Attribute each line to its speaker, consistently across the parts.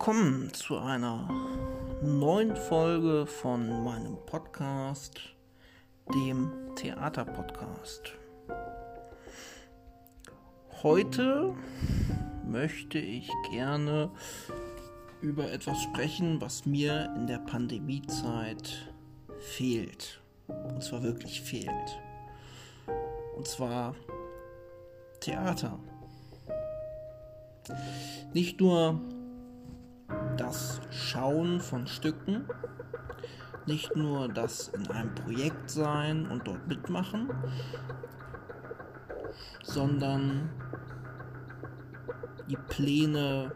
Speaker 1: willkommen zu einer neuen Folge von meinem Podcast, dem Theaterpodcast. Heute möchte ich gerne über etwas sprechen, was mir in der Pandemiezeit fehlt. Und zwar wirklich fehlt. Und zwar Theater. Nicht nur das Schauen von Stücken, nicht nur das in einem Projekt sein und dort mitmachen, sondern die Pläne,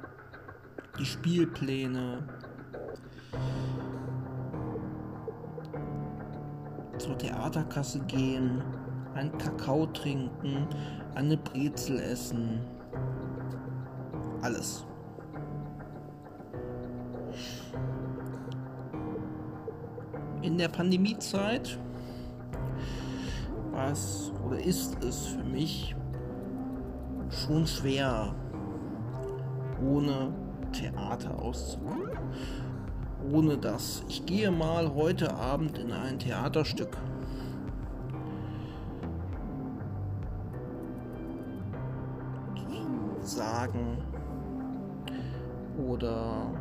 Speaker 1: die Spielpläne, zur Theaterkasse gehen, einen Kakao trinken, eine Brezel essen, alles. In der Pandemiezeit war oder ist es für mich schon schwer, ohne Theater auszukommen. Ohne das. Ich gehe mal heute Abend in ein Theaterstück. Sagen. Oder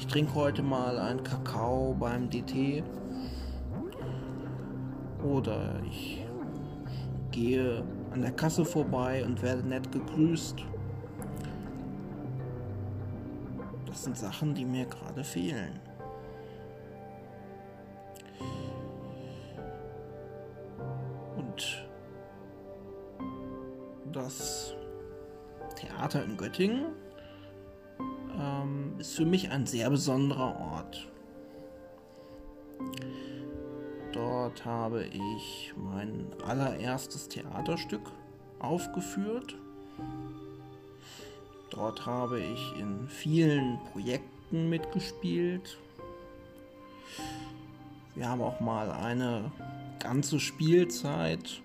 Speaker 1: ich trinke heute mal einen Kakao beim DT. Oder ich gehe an der Kasse vorbei und werde nett gegrüßt. Das sind Sachen, die mir gerade fehlen. Und das Theater in Göttingen ist für mich ein sehr besonderer Ort. Dort habe ich mein allererstes Theaterstück aufgeführt. Dort habe ich in vielen Projekten mitgespielt. Wir haben auch mal eine ganze Spielzeit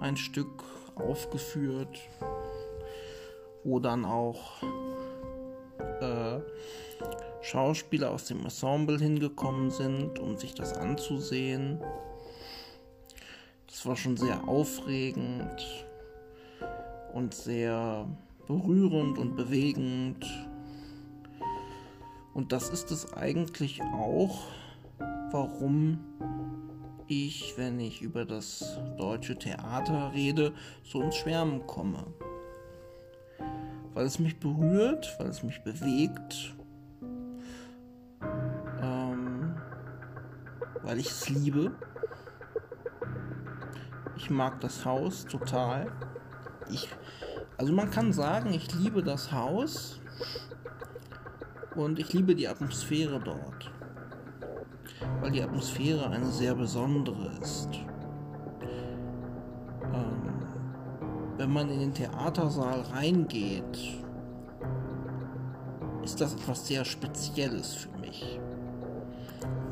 Speaker 1: ein Stück aufgeführt, wo dann auch äh, Schauspieler aus dem Ensemble hingekommen sind, um sich das anzusehen. Das war schon sehr aufregend und sehr berührend und bewegend. Und das ist es eigentlich auch, warum ich, wenn ich über das deutsche Theater rede, so ins Schwärmen komme. Weil es mich berührt, weil es mich bewegt weil ich es liebe. Ich mag das Haus total. Ich, also man kann sagen, ich liebe das Haus und ich liebe die Atmosphäre dort, weil die Atmosphäre eine sehr besondere ist. Wenn man in den Theatersaal reingeht, ist das etwas sehr Spezielles für mich,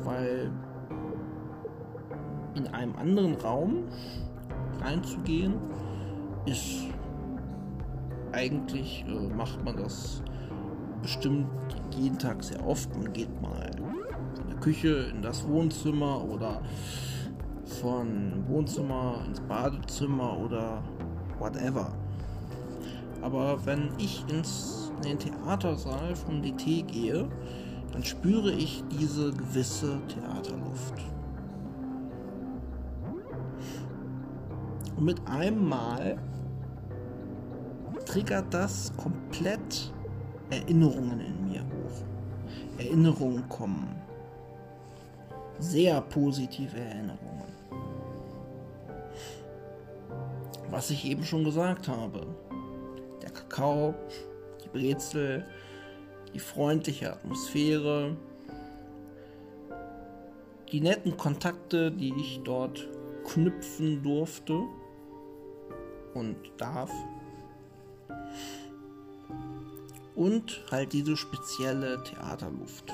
Speaker 1: weil in einem anderen Raum reinzugehen, ist eigentlich äh, macht man das bestimmt jeden Tag sehr oft. Man geht mal von der Küche in das Wohnzimmer oder von Wohnzimmer ins Badezimmer oder whatever. Aber wenn ich ins, in den Theatersaal vom DT gehe, dann spüre ich diese gewisse Theaterluft. Und mit einem Mal triggert das komplett Erinnerungen in mir hoch. Erinnerungen kommen. Sehr positive Erinnerungen. Was ich eben schon gesagt habe. Der Kakao, die Brezel, die freundliche Atmosphäre, die netten Kontakte, die ich dort knüpfen durfte und darf. Und halt diese spezielle Theaterluft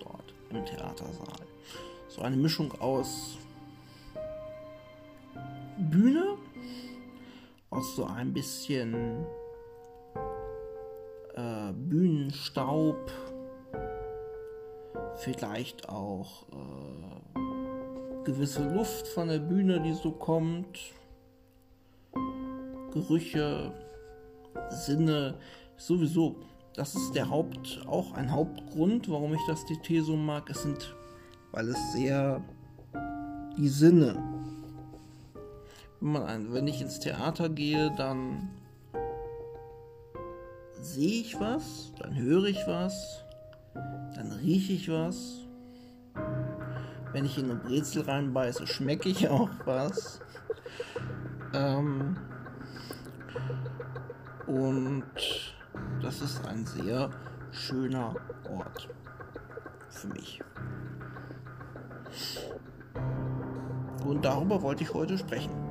Speaker 1: dort im Theatersaal. So eine Mischung aus so ein bisschen äh, Bühnenstaub, vielleicht auch äh, gewisse Luft von der Bühne, die so kommt, Gerüche, Sinne, sowieso. Das ist der Haupt, auch ein Hauptgrund, warum ich das DT so mag. Es sind, weil es sehr die Sinne. Wenn, man wenn ich ins Theater gehe, dann sehe ich was, dann höre ich was, dann rieche ich was. Wenn ich in eine Brezel reinbeiße, schmecke ich auch was. Ähm, und das ist ein sehr schöner Ort für mich. Und darüber wollte ich heute sprechen.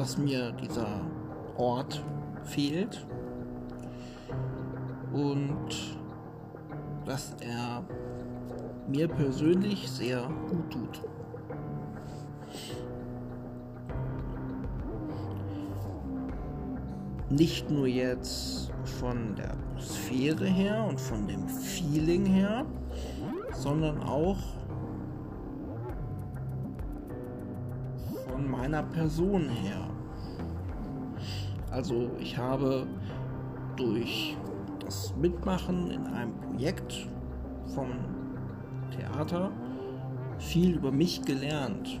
Speaker 1: Dass mir dieser Ort fehlt und dass er mir persönlich sehr gut tut. Nicht nur jetzt von der Atmosphäre her und von dem Feeling her, sondern auch von meiner Person her. Also ich habe durch das Mitmachen in einem Projekt vom Theater viel über mich gelernt,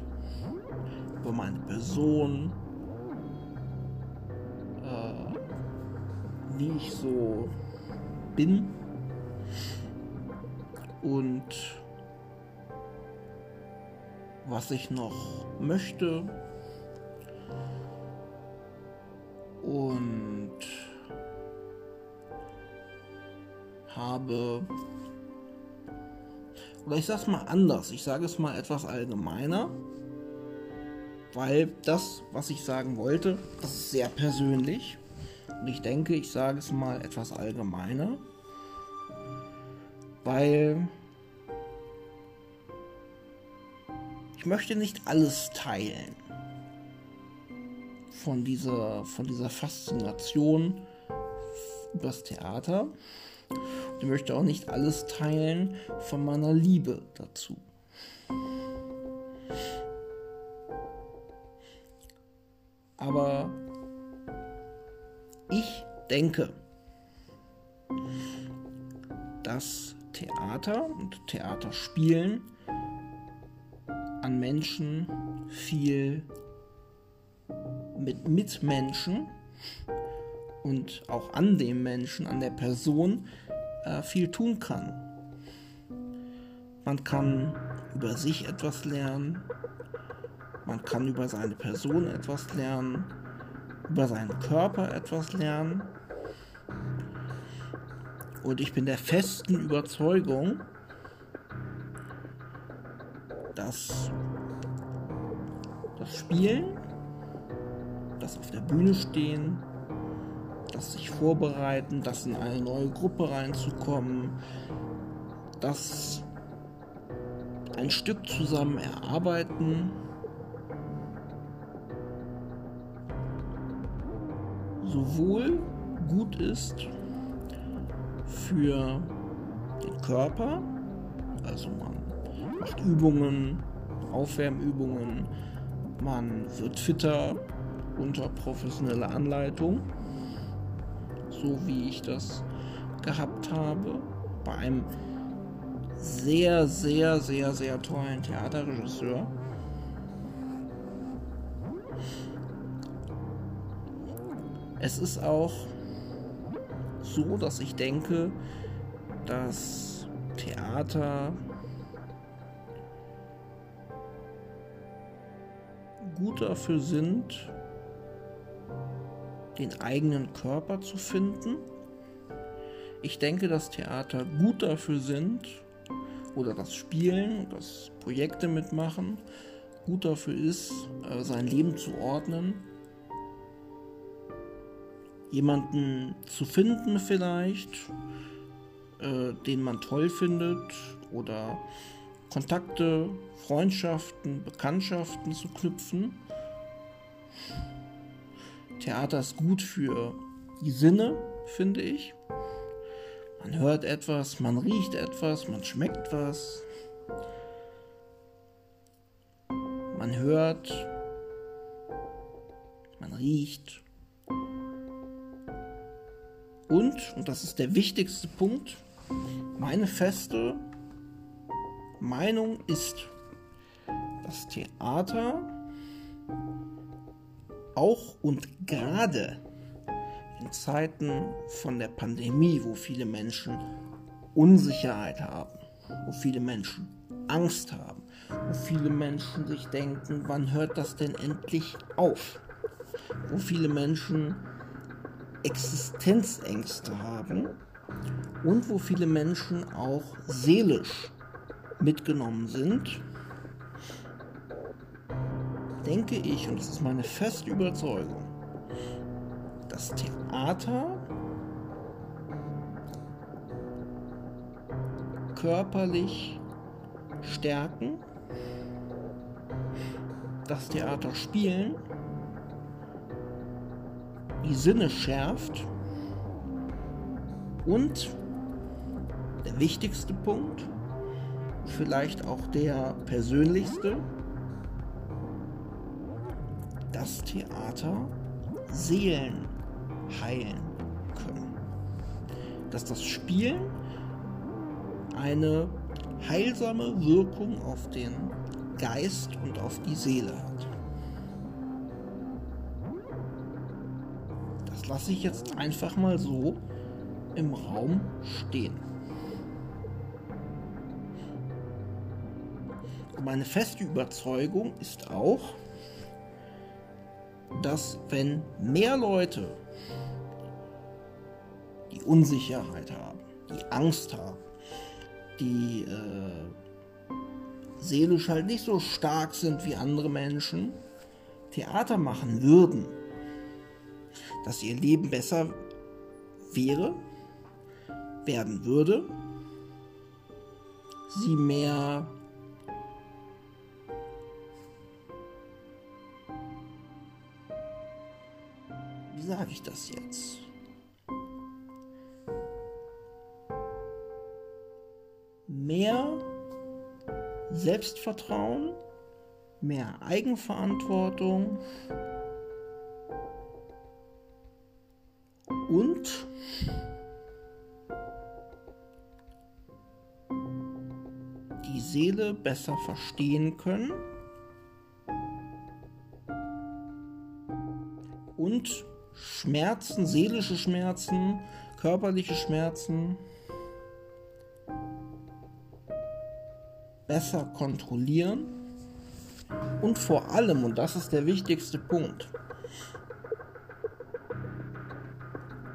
Speaker 1: über meine Person, äh, wie ich so bin. Und was ich noch möchte und habe oder ich sage es mal anders, ich sage es mal etwas allgemeiner, weil das, was ich sagen wollte, das ist sehr persönlich. Und ich denke, ich sage es mal etwas allgemeiner, weil ich möchte nicht alles teilen von dieser, von dieser Faszination übers Theater. Ich möchte auch nicht alles teilen von meiner Liebe dazu. Aber ich denke, dass Theater und Theaterspielen an Menschen viel mit Mitmenschen und auch an dem Menschen, an der Person äh, viel tun kann. Man kann über sich etwas lernen, man kann über seine Person etwas lernen, über seinen Körper etwas lernen. Und ich bin der festen Überzeugung, dass das Spielen, das auf der Bühne stehen, das sich vorbereiten, das in eine neue Gruppe reinzukommen, das ein Stück zusammen erarbeiten, sowohl gut ist für den Körper, also man macht Übungen, Aufwärmübungen, man wird fitter unter professioneller Anleitung so wie ich das gehabt habe, bei einem sehr, sehr, sehr, sehr tollen Theaterregisseur. Es ist auch so, dass ich denke, dass Theater gut dafür sind, den eigenen Körper zu finden. Ich denke, dass Theater gut dafür sind, oder das Spielen, das Projekte mitmachen, gut dafür ist, äh, sein Leben zu ordnen. Jemanden zu finden vielleicht, äh, den man toll findet, oder Kontakte, Freundschaften, Bekanntschaften zu knüpfen. Theater ist gut für die Sinne, finde ich. Man hört etwas, man riecht etwas, man schmeckt was. Man hört, man riecht. Und, und das ist der wichtigste Punkt, meine feste Meinung ist, dass Theater auch und gerade in Zeiten von der Pandemie, wo viele Menschen Unsicherheit haben, wo viele Menschen Angst haben, wo viele Menschen sich denken, wann hört das denn endlich auf? Wo viele Menschen Existenzängste haben und wo viele Menschen auch seelisch mitgenommen sind, denke ich, und das ist meine feste Überzeugung, das Theater körperlich stärken, das Theater spielen, die Sinne schärft und der wichtigste Punkt, vielleicht auch der persönlichste, das Theater Seelen heilen können. Dass das Spielen eine heilsame Wirkung auf den Geist und auf die Seele hat. Das lasse ich jetzt einfach mal so im Raum stehen. Meine feste Überzeugung ist auch, dass wenn mehr Leute die Unsicherheit haben, die Angst haben, die äh, seelisch halt nicht so stark sind wie andere Menschen, Theater machen würden, dass ihr Leben besser wäre, werden würde, sie mehr sage ich das jetzt? Mehr Selbstvertrauen, mehr Eigenverantwortung und die Seele besser verstehen können und Schmerzen, seelische Schmerzen, körperliche Schmerzen besser kontrollieren und vor allem, und das ist der wichtigste Punkt,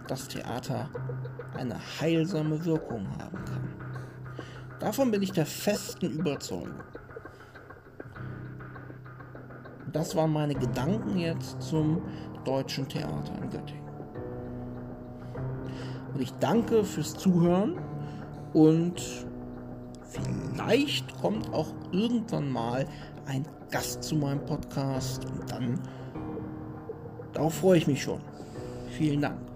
Speaker 1: das Theater eine heilsame Wirkung haben kann. Davon bin ich der festen Überzeugung. Das waren meine Gedanken jetzt zum Deutschen Theater in Göttingen. Und ich danke fürs Zuhören und vielleicht kommt auch irgendwann mal ein Gast zu meinem Podcast und dann darauf freue ich mich schon. Vielen Dank.